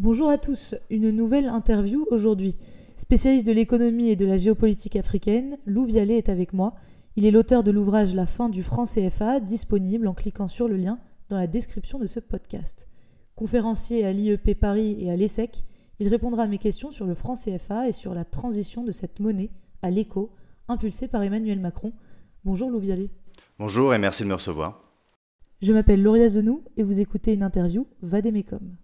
Bonjour à tous, une nouvelle interview aujourd'hui. Spécialiste de l'économie et de la géopolitique africaine, Lou Vialet est avec moi. Il est l'auteur de l'ouvrage La fin du franc CFA, disponible en cliquant sur le lien dans la description de ce podcast. Conférencier à l'IEP Paris et à l'ESSEC, il répondra à mes questions sur le franc CFA et sur la transition de cette monnaie à l'éco, impulsée par Emmanuel Macron. Bonjour Lou Vialet. Bonjour et merci de me recevoir. Je m'appelle Lauria Zenou et vous écoutez une interview Vademecum.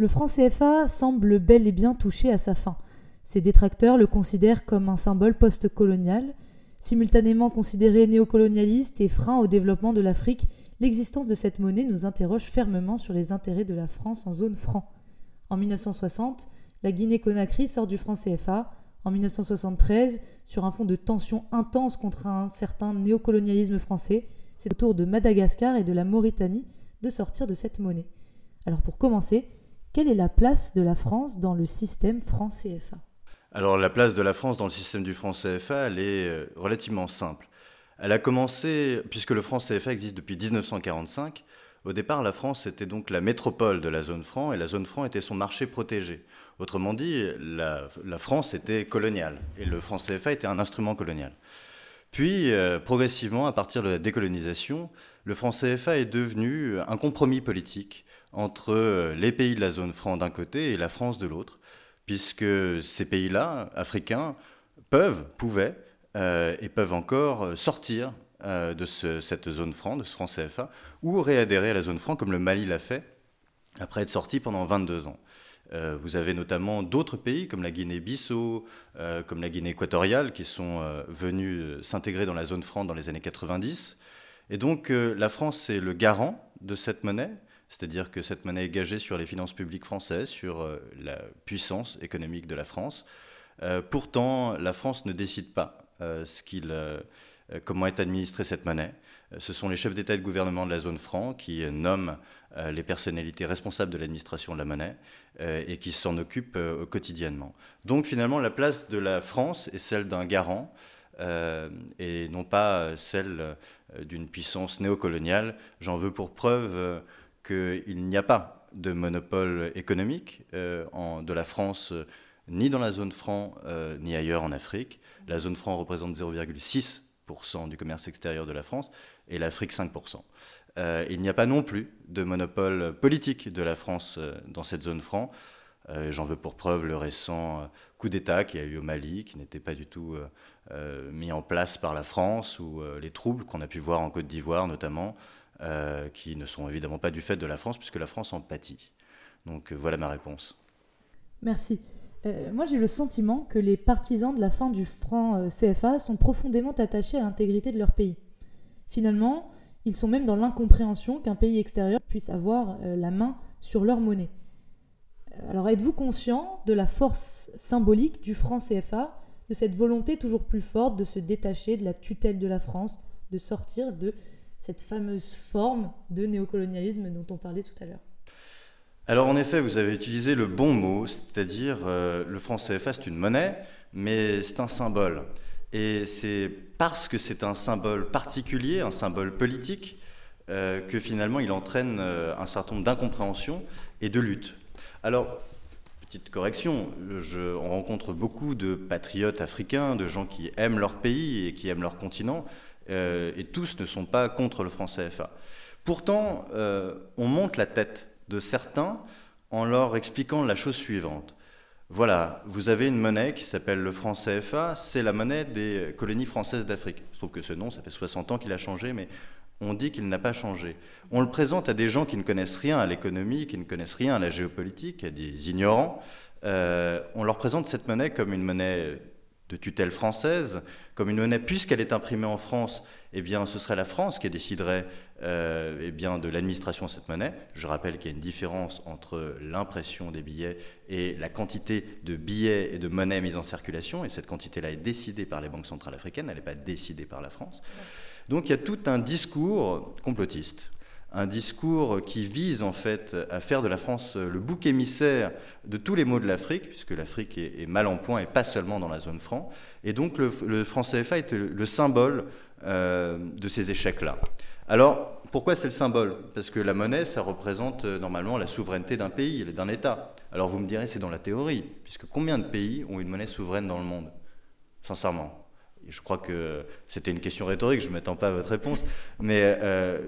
Le franc CFA semble bel et bien touché à sa fin. Ses détracteurs le considèrent comme un symbole post-colonial. Simultanément considéré néocolonialiste et frein au développement de l'Afrique, l'existence de cette monnaie nous interroge fermement sur les intérêts de la France en zone franc. En 1960, la Guinée-Conakry sort du franc CFA. En 1973, sur un fond de tension intense contre un certain néocolonialisme français, c'est au tour de Madagascar et de la Mauritanie de sortir de cette monnaie. Alors pour commencer, quelle est la place de la France dans le système franc CFA Alors la place de la France dans le système du franc CFA, elle est euh, relativement simple. Elle a commencé, puisque le franc CFA existe depuis 1945, au départ la France était donc la métropole de la zone franc et la zone franc était son marché protégé. Autrement dit, la, France était coloniale et le franc CFA était un instrument colonial. Puis, euh, progressivement, à partir de la décolonisation, le franc CFA est devenu un compromis politique entre euh, les pays de la zone franc d'un côté et la France de l'autre, puisque ces pays-là, africains, peuvent, pouvaient euh, et peuvent encore sortir euh, de cette zone franc, de ce franc CFA, ou réadhérer à la zone franc comme le Mali l'a fait après être sorti pendant 22 ans. vous avez notamment d'autres pays comme la Guinée-Bissau, comme la Guinée équatoriale, qui sont venus s'intégrer dans la zone franc dans les années 90. Et donc la France est le garant de cette monnaie, c'est-à-dire que cette monnaie est gagée sur les finances publiques françaises, sur euh, la puissance économique de la France. Euh, pourtant, la France ne décide pas euh, comment est administrée cette monnaie. Ce sont les chefs d'État et de gouvernement de la zone franc qui nomment les personnalités responsables de l'administration de la monnaie et qui s'en occupent quotidiennement. Donc finalement, la place de la France est celle d'un garant et non pas celle d'une puissance néocoloniale. J'en veux pour preuve qu'il n'y a pas de monopole économique euh, de la France euh, ni dans la zone franc euh, ni ailleurs en Afrique. La zone franc représente 0,6% du commerce extérieur de la France et l'Afrique 5%. il n'y a pas non plus de monopole politique de la France dans cette zone franc. J'en veux pour preuve le récent coup d'État qui a eu au Mali, qui n'était pas du tout mis en place par la France, ou les troubles qu'on a pu voir en Côte d'Ivoire notamment, euh, qui ne sont évidemment pas du fait de la France, puisque la France en pâtit. Donc euh, voilà ma réponse. Merci. Euh, moi, j'ai le sentiment que les partisans de la fin du franc CFA sont profondément attachés à l'intégrité de leur pays. Finalement, ils sont même dans l'incompréhension qu'un pays extérieur puisse avoir la main sur leur monnaie. Alors, êtes-vous conscient de la force symbolique du franc CFA, de cette volonté toujours plus forte de se détacher de la tutelle de la France, de sortir de cette fameuse forme de néocolonialisme dont on parlait tout à l'heure Alors en effet, vous avez utilisé le bon mot, c'est-à-dire euh, le franc CFA c'est une monnaie, mais c'est un symbole. Et c'est parce que c'est un symbole particulier, un symbole politique, euh, que finalement il entraîne euh, un certain nombre d'incompréhensions et de luttes. Alors, petite correction, je, on rencontre beaucoup de patriotes africains, de gens qui aiment leur pays et qui aiment leur continent, et tous ne sont pas contre le franc CFA. Pourtant, euh, on monte la tête de certains en leur expliquant la chose suivante. Voilà, vous avez une monnaie qui s'appelle le franc CFA, c'est la monnaie des colonies françaises d'Afrique. Je trouve que ce nom, ça fait 60 ans qu'il a changé, mais on dit qu'il n'a pas changé. On le présente à des gens qui ne connaissent rien à l'économie, qui ne connaissent rien à la géopolitique, à des ignorants. Euh, on leur présente cette monnaie comme une monnaie de tutelle française, comme une monnaie, puisqu'elle est imprimée en France, eh bien, ce serait la France qui déciderait euh, eh bien, de l'administration de cette monnaie. Je rappelle qu'il y a une différence entre l'impression des billets et la quantité de billets et de monnaie mise en circulation, et cette quantité-là est décidée par les banques centrales africaines, elle n'est pas décidée par la France. Donc il y a tout un discours complotiste un discours qui vise en fait à faire de la France le bouc émissaire de tous les maux de l'Afrique, puisque l'Afrique est, mal en point et pas seulement dans la zone franc. Et donc le, franc CFA est le, symbole euh, de ces échecs-là. Alors pourquoi c'est le symbole? Parce que la monnaie, ça représente euh, normalement la souveraineté d'un pays, d'un État. Alors vous me direz, c'est dans la théorie, puisque combien de pays ont une monnaie souveraine dans le monde? Sincèrement je crois que c'était une question rhétorique, je ne m'attends pas à votre réponse, mais euh,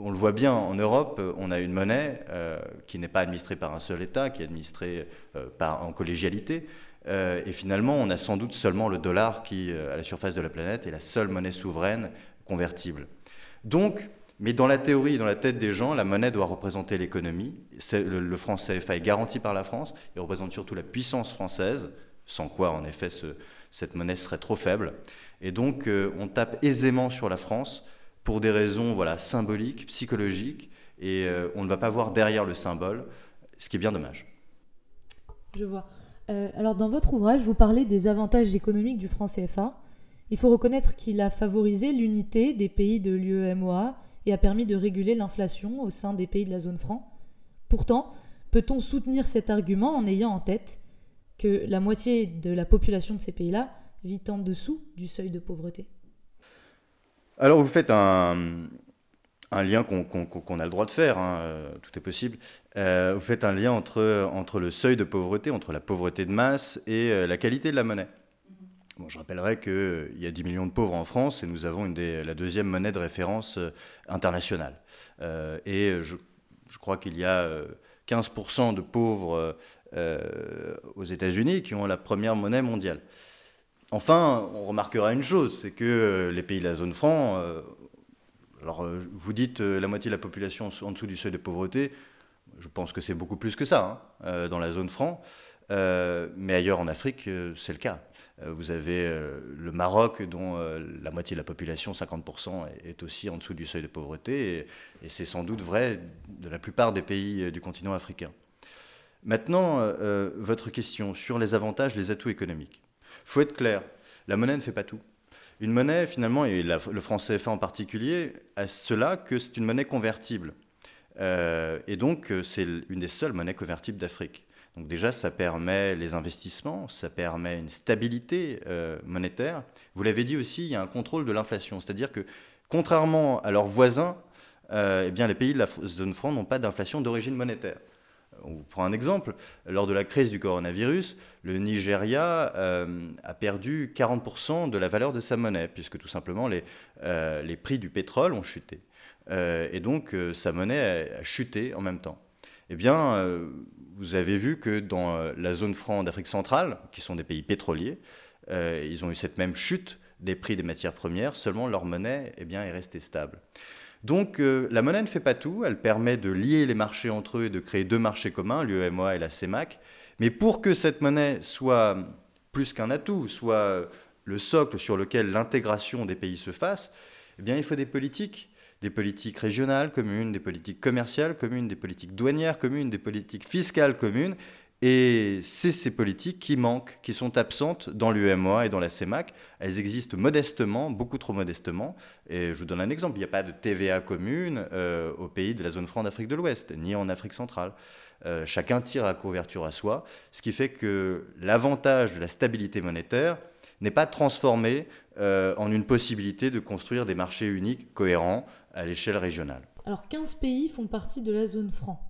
on le voit bien, en Europe, on a une monnaie euh, qui n'est pas administrée par un seul État, qui est administrée euh, en collégialité, et finalement, on a sans doute seulement le dollar qui, à la surface de la planète, est la seule monnaie souveraine convertible. Donc, mais dans la théorie, dans la tête des gens, la monnaie doit représenter l'économie. Le, franc CFA est garanti par la France, il représente surtout la puissance française, sans quoi, en effet, ce, cette monnaie serait trop faible. Et donc, euh, on tape aisément sur la France pour des raisons voilà, symboliques, psychologiques, et euh, on ne va pas voir derrière le symbole, ce qui est bien dommage. Je vois. Euh, alors, dans votre ouvrage, vous parlez des avantages économiques du franc CFA. Il faut reconnaître qu'il a favorisé l'unité des pays de l'UEMOA et a permis de réguler l'inflation au sein des pays de la zone franc. Pourtant, peut-on soutenir cet argument en ayant en tête que la moitié de la population de ces pays-là vit en dessous du seuil de pauvreté Alors vous faites un, lien qu'on a le droit de faire, hein, euh, tout est possible. Euh, vous faites un lien entre, entre le seuil de pauvreté, entre la pauvreté de masse et euh, la qualité de la monnaie. Bon, je rappellerai qu'il y a 10 millions de pauvres en France et nous avons une des, la deuxième monnaie de référence internationale. et je, je crois qu'il y a 15% de pauvres aux États-Unis qui ont la première monnaie mondiale. Enfin, on remarquera une chose, c'est que euh, les pays de la zone franc, euh, alors euh, vous dites la moitié de la population en dessous du seuil de pauvreté, je pense que c'est beaucoup plus que ça hein, dans la zone franc, mais ailleurs en Afrique, c'est le cas. Vous avez le Maroc, dont la moitié de la population, 50%, est aussi en dessous du seuil de pauvreté, et, c'est sans doute vrai de la plupart des pays du continent africain. Maintenant, votre question sur les avantages, les atouts économiques faut être clair, la monnaie ne fait pas tout. Une monnaie, finalement, et le franc CFA en particulier, a cela que c'est une monnaie convertible. Euh, et donc, euh, c'est une des seules monnaies convertibles d'Afrique. Donc déjà, ça permet les investissements, ça permet une stabilité euh, monétaire. Vous l'avez dit aussi, il y a un contrôle de l'inflation. C'est-à-dire que, contrairement à leurs voisins, eh bien, les pays de la zone franc n'ont pas d'inflation d'origine monétaire. On prend un exemple. Lors de la crise du coronavirus, le Nigeria euh, a perdu 40% de la valeur de sa monnaie, puisque tout simplement les, euh, les prix du pétrole ont chuté. Euh, et donc sa monnaie a, chuté en même temps. Eh bien, vous avez vu que dans la zone franc d'Afrique centrale, qui sont des pays pétroliers, ils ont eu cette même chute des prix des matières premières, seulement leur monnaie eh bien, est restée stable. Donc euh, la monnaie ne fait pas tout, elle permet de lier les marchés entre eux et de créer deux marchés communs, l'UEMOA et la CEMAC. Mais pour que cette monnaie soit plus qu'un atout, soit le socle sur lequel l'intégration des pays se fasse, eh bien il faut des politiques, des politiques régionales communes, des politiques commerciales communes, des politiques douanières communes, des politiques fiscales communes. Et c'est ces politiques qui manquent, qui sont absentes dans l'UMOA et dans la CEMAC. Elles existent modestement, beaucoup trop modestement. Et je vous donne un exemple. Il n'y a pas de TVA commune euh, aux pays de la zone franc d'Afrique de l'Ouest, ni en Afrique centrale. Euh, chacun tire la couverture à soi, ce qui fait que l'avantage de la stabilité monétaire n'est pas transformé euh, en une possibilité de construire des marchés uniques cohérents à l'échelle régionale. Alors 15 pays font partie de la zone franc.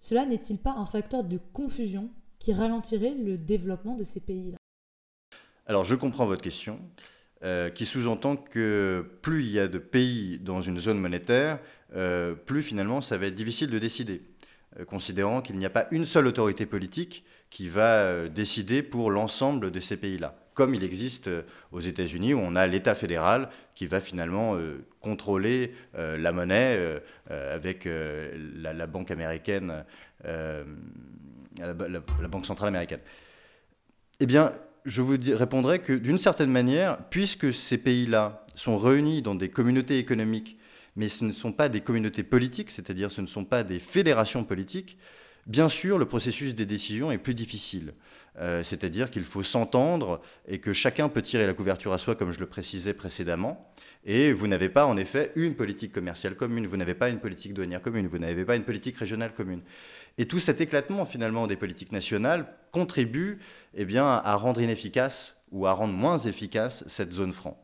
Cela n'est-il pas un facteur de confusion qui ralentirait le développement de ces pays-là? Alors je comprends votre question, euh, qui sous-entend que plus il y a de pays dans une zone monétaire, euh, plus finalement ça va être difficile de décider, euh, considérant qu'il n'y a pas une seule autorité politique qui va décider pour l'ensemble de ces pays-là comme il existe aux États-Unis, où on a l'État fédéral qui va finalement contrôler la monnaie avec la, banque américaine, la, banque centrale américaine. Eh bien, je vous répondrai que d'une certaine manière, puisque ces pays-là sont réunis dans des communautés économiques, mais ce ne sont pas des communautés politiques, c'est-à-dire ce ne sont pas des fédérations politiques, bien sûr, le processus des décisions est plus difficile. Euh, c'est-à-dire qu'il faut s'entendre et que chacun peut tirer la couverture à soi, comme je le précisais précédemment. Et vous n'avez pas en effet une politique commerciale commune, vous n'avez pas une politique douanière commune, vous n'avez pas une politique régionale commune. Et tout cet éclatement finalement des politiques nationales contribue eh bien, à rendre inefficace ou à rendre moins efficace cette zone franc.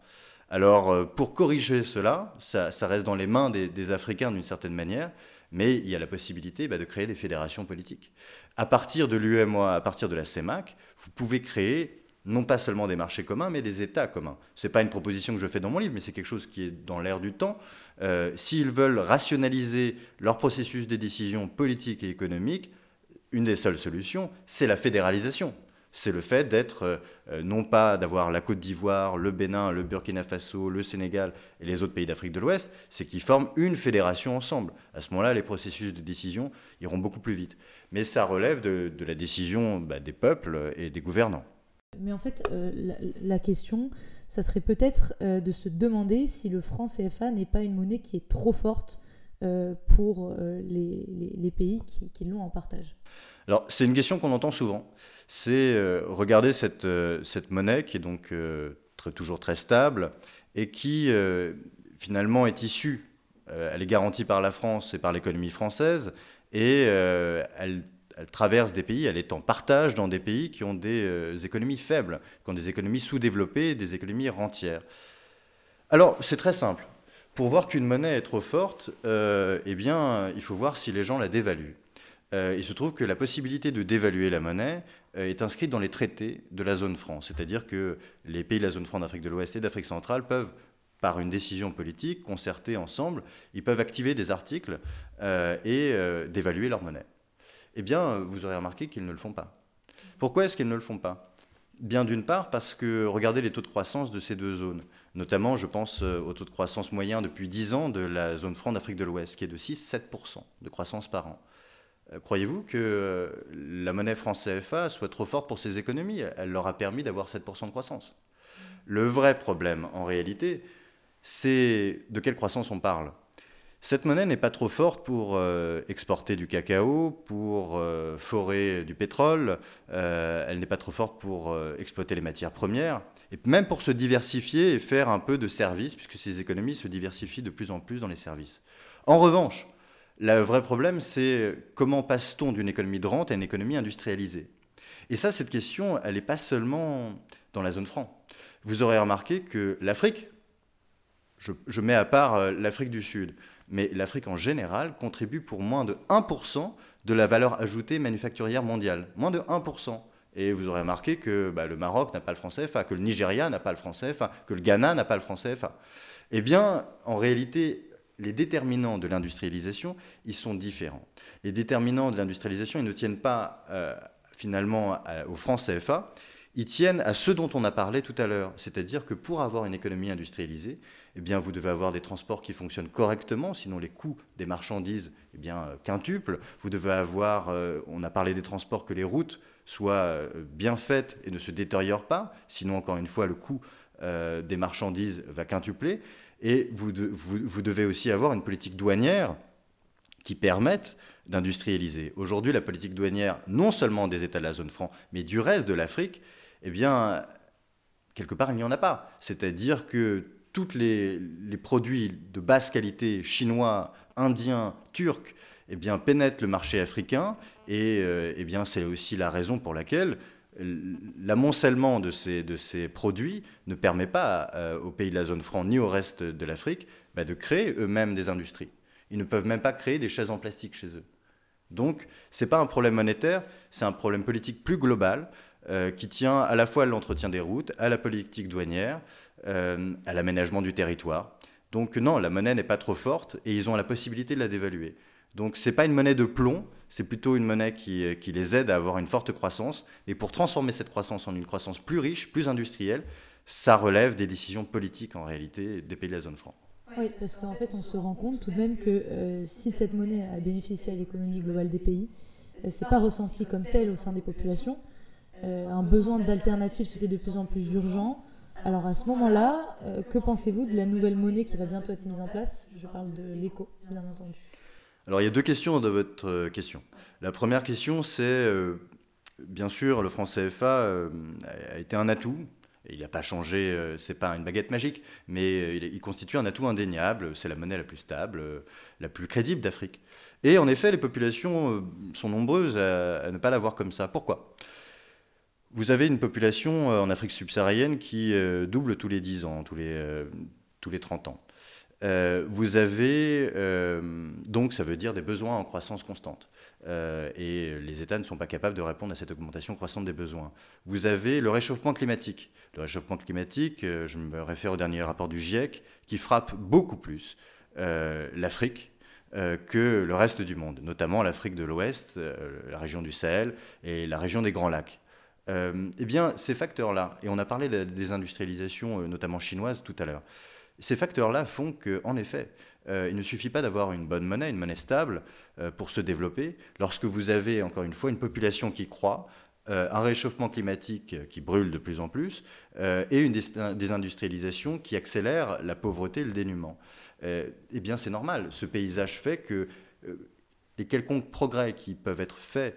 Alors euh, pour corriger cela, ça, reste dans les mains des, Africains d'une certaine manière, mais il y a la possibilité bah, de créer des fédérations politiques. À partir de l'UMOA, à partir de la CEMAC, vous pouvez créer non pas seulement des marchés communs, mais des États communs. Ce n'est pas une proposition que je fais dans mon livre, mais c'est quelque chose qui est dans l'air du temps. Euh, s'ils veulent rationaliser leur processus de décision politique et économique, une des seules solutions, c'est la fédéralisation. C'est le fait d'être, euh, non pas d'avoir la Côte d'Ivoire, le Bénin, le Burkina Faso, le Sénégal et les autres pays d'Afrique de l'Ouest, c'est qu'ils forment une fédération ensemble. À ce moment-là, les processus de décision iront beaucoup plus vite. Mais ça relève de, la décision bah, des peuples et des gouvernants. Mais en fait, euh, la, question, ça serait peut-être euh, de se demander si le franc CFA n'est pas une monnaie qui est trop forte pour les, pays qui, l'ont en partage. Alors, c'est une question qu'on entend souvent. C'est regarder cette, cette, monnaie qui est donc très, toujours très stable et qui finalement est issue, elle est garantie par la France et par l'économie française et elle traverse des pays, elle est en partage dans des pays qui ont des euh, économies faibles, qui ont des économies sous-développées, des économies rentières. Alors, c'est très simple. Pour voir qu'une monnaie est trop forte, euh, eh bien, il faut voir si les gens la dévaluent. Euh, il se trouve que la possibilité de dévaluer la monnaie est inscrite dans les traités de la zone franc. C'est-à-dire que les pays de la zone franc d'Afrique de l'Ouest et d'Afrique centrale peuvent, par une décision politique concertée ensemble, ils peuvent activer des articles et dévaluer leur monnaie eh bien, vous aurez remarqué qu'ils ne le font pas. Pourquoi est-ce qu'ils ne le font pas? Bien d'une part parce que regardez les taux de croissance de ces deux zones. Notamment, je pense euh, au taux de croissance moyen depuis 10 ans de la zone franc d'Afrique de l'Ouest, qui est de 6-7% de croissance par an. Euh, croyez-vous que euh, la monnaie franc CFA soit trop forte pour ces économies? Elle leur a permis d'avoir 7% de croissance. Le vrai problème, en réalité, c'est de quelle croissance on parle? Cette monnaie n'est pas trop forte pour euh, exporter du cacao, pour forer du pétrole, elle n'est pas trop forte pour exploiter les matières premières, et même pour se diversifier et faire un peu de services, puisque ces économies se diversifient de plus en plus dans les services. En revanche, le vrai problème, c'est comment passe-t-on d'une économie de rente à une économie industrialisée? Et ça, cette question, elle n'est pas seulement dans la zone franc. Vous aurez remarqué que l'Afrique, je, mets à part l'Afrique du Sud, mais l'Afrique en général contribue pour moins de 1% de la valeur ajoutée manufacturière mondiale. Moins de 1%. Et vous aurez remarqué que bah, le Maroc n'a pas le franc CFA, que le Nigeria n'a pas le franc CFA, que le Ghana n'a pas le franc CFA. Eh bien, en réalité, les déterminants de l'industrialisation, ils sont différents. Les déterminants de l'industrialisation, ils ne tiennent pas euh, finalement au franc CFA, ils tiennent à ce dont on a parlé tout à l'heure. C'est-à-dire que pour avoir une économie industrialisée, eh bien, vous devez avoir des transports qui fonctionnent correctement, sinon les coûts des marchandises eh bien, euh, quintuplent. Vous devez avoir, euh, on a parlé des transports, que les routes soient euh, bien faites et ne se détériorent pas, sinon, encore une fois, le coût des marchandises va quintupler. Et vous, devez aussi avoir une politique douanière qui permette d'industrialiser. Aujourd'hui, la politique douanière, non seulement des États de la zone franc, mais du reste de l'Afrique, eh bien, quelque part, il n'y en a pas. C'est-à-dire que tous les, produits de basse qualité chinois, indiens, turcs, eh bien, pénètrent le marché africain. Et euh, eh bien, c'est aussi la raison pour laquelle l'amoncellement de ces, produits ne permet pas euh, aux pays de la zone franc ni au reste de l'Afrique bah, de créer eux-mêmes des industries. Ils ne peuvent même pas créer des chaises en plastique chez eux. Donc, ce n'est pas un problème monétaire, c'est un problème politique plus global euh, qui tient à la fois à l'entretien des routes, à la politique douanière, euh, à l'aménagement du territoire. Donc non, la monnaie n'est pas trop forte et ils ont la possibilité de la dévaluer. Donc ce n'est pas une monnaie de plomb, c'est plutôt une monnaie qui, euh, qui, les aide à avoir une forte croissance. Et pour transformer cette croissance en une croissance plus riche, plus industrielle, ça relève des décisions politiques en réalité des pays de la zone franc. Oui, parce qu'en fait, on se rend compte tout de même que euh, si cette monnaie a bénéficié à l'économie globale des pays, ce n'est pas ressenti comme tel au sein des populations. un besoin d'alternative se fait de plus en plus urgent. Alors à ce moment-là, euh, que pensez-vous de la nouvelle monnaie qui va bientôt être mise en place? Je parle de l'éco, bien entendu. Alors il y a deux questions dans votre euh, question. La première question, c'est euh, bien sûr le franc CFA a été un atout Il n'a pas changé, c'est pas une baguette magique, mais il, constitue un atout indéniable. C'est la monnaie la plus stable, la plus crédible d'Afrique. Et en effet, les populations sont nombreuses à, ne pas l'avoir comme ça. Pourquoi? Vous avez une population en Afrique subsaharienne qui double tous les 10 ans, tous les, tous les 30 ans. Euh, vous avez, euh, donc ça veut dire des besoins en croissance constante. Euh, et les États ne sont pas capables de répondre à cette augmentation croissante des besoins. Vous avez le réchauffement climatique. Le réchauffement climatique, je me réfère au dernier rapport du GIEC, qui frappe beaucoup plus l'Afrique que le reste du monde, notamment l'Afrique de l'Ouest, la région du Sahel et la région des Grands Lacs. eh bien, ces facteurs-là, et on a parlé de la désindustrialisation, notamment chinoise, tout à l'heure, ces facteurs-là font qu'en effet, euh, il ne suffit pas d'avoir une bonne monnaie, une monnaie stable, euh, pour se développer. Lorsque vous avez, encore une fois, une population qui croît, euh, un réchauffement climatique qui brûle de plus en plus, et une désindustrialisation qui accélère la pauvreté et le dénuement. eh bien, c'est normal. Ce paysage fait que les quelconques progrès qui peuvent être faits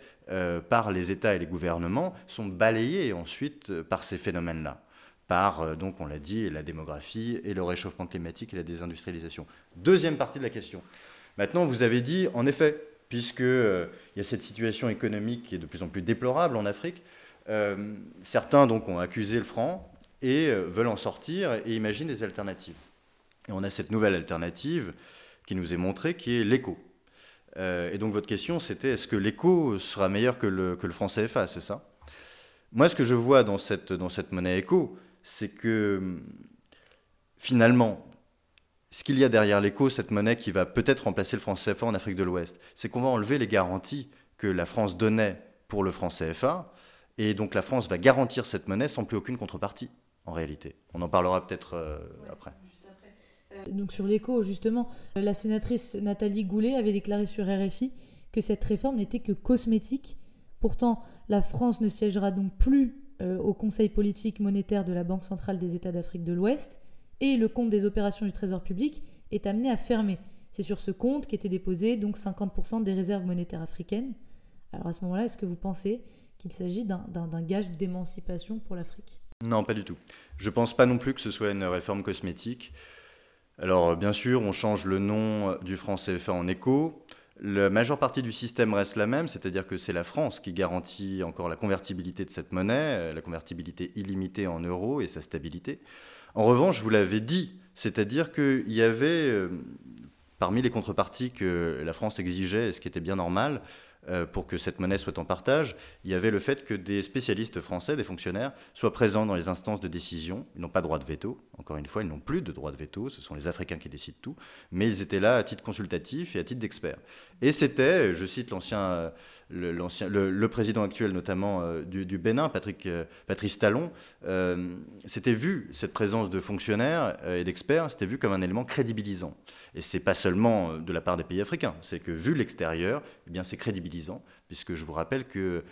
par les États et les gouvernements sont balayés ensuite par ces phénomènes-là par, euh, donc on l'a dit, la démographie et le réchauffement climatique et la désindustrialisation. Deuxième partie de la question. Maintenant, vous avez dit, en effet, puisqu'il euh, y a cette situation économique qui est de plus en plus déplorable en Afrique, euh, certains donc ont accusé le franc et veulent en sortir et imaginent des alternatives. Et on a cette nouvelle alternative qui nous est montrée, qui est l'écho. et donc votre question, c'était est-ce que l'écho sera meilleur que le, que le franc CFA, c'est ça? Moi, ce que je vois dans cette, dans cette monnaie écho, c'est que finalement, ce qu'il y a derrière l'écho, cette monnaie qui va peut-être remplacer le franc CFA en Afrique de l'Ouest, c'est qu'on va enlever les garanties que la France donnait pour le franc CFA, et donc la France va garantir cette monnaie sans plus aucune contrepartie, en réalité. On en parlera peut-être euh, après. Euh, donc sur l'écho, justement, la sénatrice Nathalie Goulet avait déclaré sur RFI que cette réforme n'était que cosmétique. Pourtant, la France ne siégera donc plus euh, au Conseil politique monétaire de la Banque centrale des États d'Afrique de l'Ouest, et le compte des opérations du Trésor public est amené à fermer. C'est sur ce compte qu'étaient déposés donc 50% des réserves monétaires africaines. Alors à ce moment-là, est-ce que vous pensez qu'il s'agit d'un gage d'émancipation pour l'Afrique? Non, pas du tout. Je ne pense pas non plus que ce soit une réforme cosmétique. Alors bien sûr, on change le nom du franc CFA en écho. La majeure partie du système reste la même, c'est-à-dire que c'est la France qui garantit encore la convertibilité de cette monnaie, euh, la convertibilité illimitée en euros et sa stabilité. En revanche, vous l'avez dit, c'est-à-dire qu'il y avait, euh, parmi les contreparties que la France exigeait, ce qui était bien normal, pour que cette monnaie soit en partage, il y avait le fait que des spécialistes français, des fonctionnaires, soient présents dans les instances de décision. Ils n'ont pas droit de veto. Encore une fois, ils n'ont plus de droit de veto. Ce sont les Africains qui décident tout. Mais ils étaient là à titre consultatif et à titre d'expert. Et c'était, je cite l'ancien le, le, président actuel notamment euh, du, Bénin, Patrick, euh, Patrice Talon, euh, c'était vu, cette présence de fonctionnaires et d'experts, c'était vu comme un élément crédibilisant. Et c'est pas seulement de la part des pays africains, c'est que vu l'extérieur, eh bien c'est crédibilisant, puisque je vous rappelle que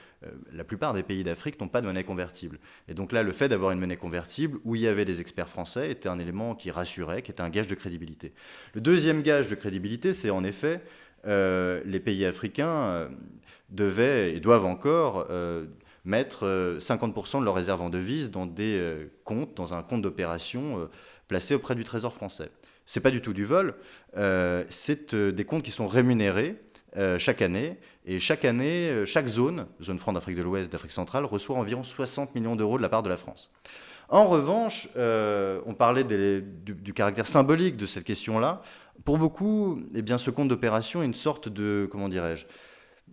la plupart des pays d'Afrique n'ont pas de monnaie convertible. Et donc là, le fait d'avoir une monnaie convertible, où il y avait des experts français, était un élément qui rassurait, qui était un gage de crédibilité. Le deuxième gage de crédibilité, c'est en effet les pays africains devaient et doivent encore euh, mettre 50% euh, de leurs réserves en devises dans des euh, comptes, dans un compte d'opération placé auprès du Trésor français. Ce n'est pas du tout du vol, c'est des comptes qui sont rémunérés chaque année. Et chaque année, chaque zone, zone franc d'Afrique de l'Ouest, d'Afrique centrale, reçoit environ 60 millions d'euros de la part de la France. En revanche, on parlait du, caractère symbolique de cette question-là. Pour beaucoup, eh bien, ce compte d'opération est une sorte de, comment dirais-je,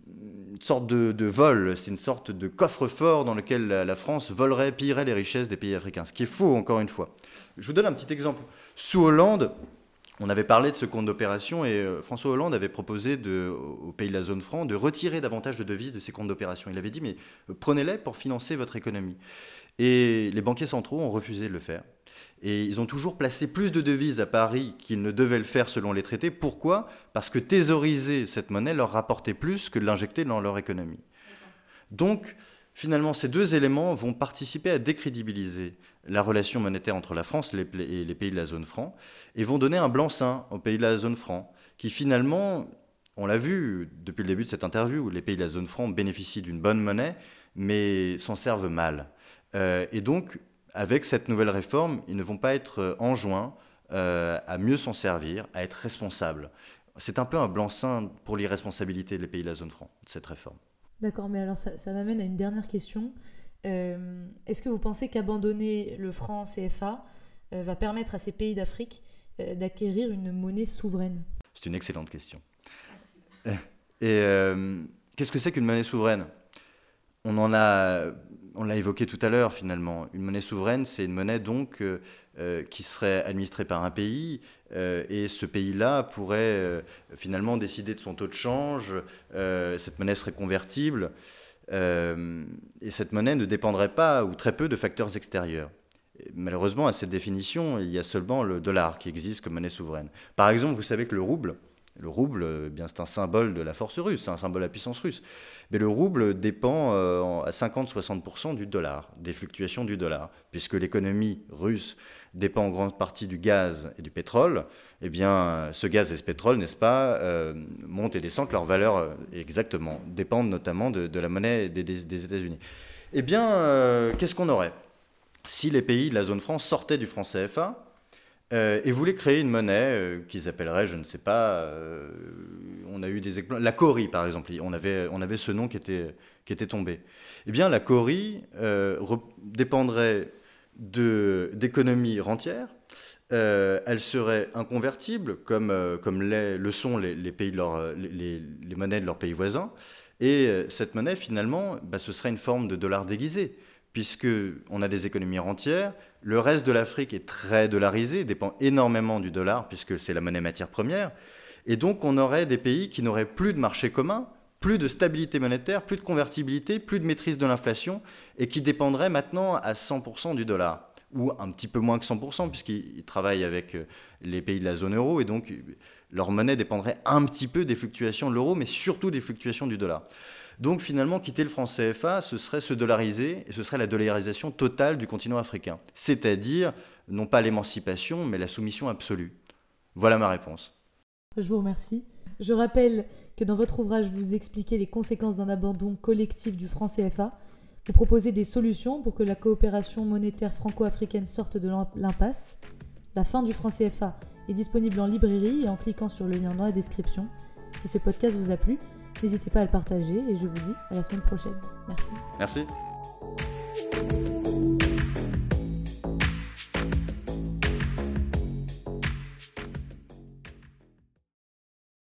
une sorte de, vol, c'est une sorte de coffre-fort dans lequel la, France volerait, pillerait les richesses des pays africains. Ce qui est faux, encore une fois. Je vous donne un petit exemple. Sous Hollande, on avait parlé de ce compte d'opération et euh, François Hollande avait proposé de, aux pays de la zone franc de retirer davantage de devises de ces comptes d'opération. Il avait dit, mais euh, prenez-les pour financer votre économie. Et les banquiers centraux ont refusé de le faire. Et ils ont toujours placé plus de devises à Paris qu'ils ne devaient le faire selon les traités. Pourquoi? Parce que thésauriser cette monnaie leur rapportait plus que de l'injecter dans leur économie. Donc, finalement, ces deux éléments vont participer à décrédibiliser la relation monétaire entre la France et les pays de la zone franc, et vont donner un blanc-seing aux pays de la zone franc, qui finalement, on l'a vu depuis le début de cette interview, les pays de la zone franc bénéficient d'une bonne monnaie, mais s'en servent mal. Euh, et donc, avec cette nouvelle réforme, ils ne vont pas être enjoints à mieux s'en servir, à être responsables. C'est un peu un blanc-seing pour l'irresponsabilité des pays de la zone franc, cette réforme. D'accord, mais alors ça, m'amène à une dernière question. Euh, est-ce que vous pensez qu'abandonner le franc CFA euh, va permettre à ces pays d'Afrique euh, d'acquérir une monnaie souveraine? C'est une excellente question. Et qu'est-ce que c'est qu'une monnaie souveraine? On en a, on l'a évoqué tout à l'heure finalement. Une monnaie souveraine, c'est une monnaie donc euh, qui serait administré par un pays, euh, et ce pays-là pourrait euh, finalement décider de son taux de change, cette monnaie serait convertible, et cette monnaie ne dépendrait pas ou très peu de facteurs extérieurs. malheureusement, à cette définition, il y a seulement le dollar qui existe comme monnaie souveraine. Par exemple, vous savez que le rouble, le rouble, eh bien, c'est un symbole de la force russe, c'est un symbole de la puissance russe. Mais le rouble dépend à 50-60% du dollar, des fluctuations du dollar, puisque l'économie russe dépend en grande partie du gaz et du pétrole, eh bien, ce gaz et ce pétrole, n'est-ce pas, euh, montent et descendent, leur valeur, euh, exactement, dépendent notamment de, la monnaie des, États-Unis. Eh bien, euh, qu'est-ce qu'on aurait? Si les pays de la zone franc sortaient du franc CFA et voulaient créer une monnaie qu'ils appelleraient, je ne sais pas, on a eu des la Cori par exemple, on avait, on avait ce nom qui était, qui était tombé. Eh bien, la Cori dépendrait d'économie rentière. Euh, elle serait inconvertible, comme, euh, comme le sont les, pays leur, les, monnaies de leurs pays voisins. Et euh, cette monnaie, finalement, bah, ce serait une forme de dollar déguisé, puisqu'on a des économies rentières. Le reste de l'Afrique est très dollarisé, dépend énormément du dollar, puisque c'est la monnaie matière première. Et donc, on aurait des pays qui n'auraient plus de marché commun, plus de stabilité monétaire, plus de convertibilité, plus de maîtrise de l'inflation, et qui dépendrait maintenant à 100% du dollar, ou un petit peu moins que 100%, puisqu'ils travaillent avec euh, les pays de la zone euro, et donc leur monnaie dépendrait un petit peu des fluctuations de l'euro, mais surtout des fluctuations du dollar. Donc finalement, quitter le franc CFA, ce serait se dollariser, et ce serait la dollarisation totale du continent africain. C'est-à-dire, non pas l'émancipation, mais la soumission absolue. Voilà ma réponse. Je vous remercie. Je rappelle que dans votre ouvrage, vous expliquez les conséquences d'un abandon collectif du franc CFA. Vous proposez des solutions pour que la coopération monétaire franco-africaine sorte de l'impasse. La fin du franc CFA est disponible en librairie et en cliquant sur le lien dans la description. Si ce podcast vous a plu, n'hésitez pas à le partager et je vous dis à la semaine prochaine. Merci. Merci.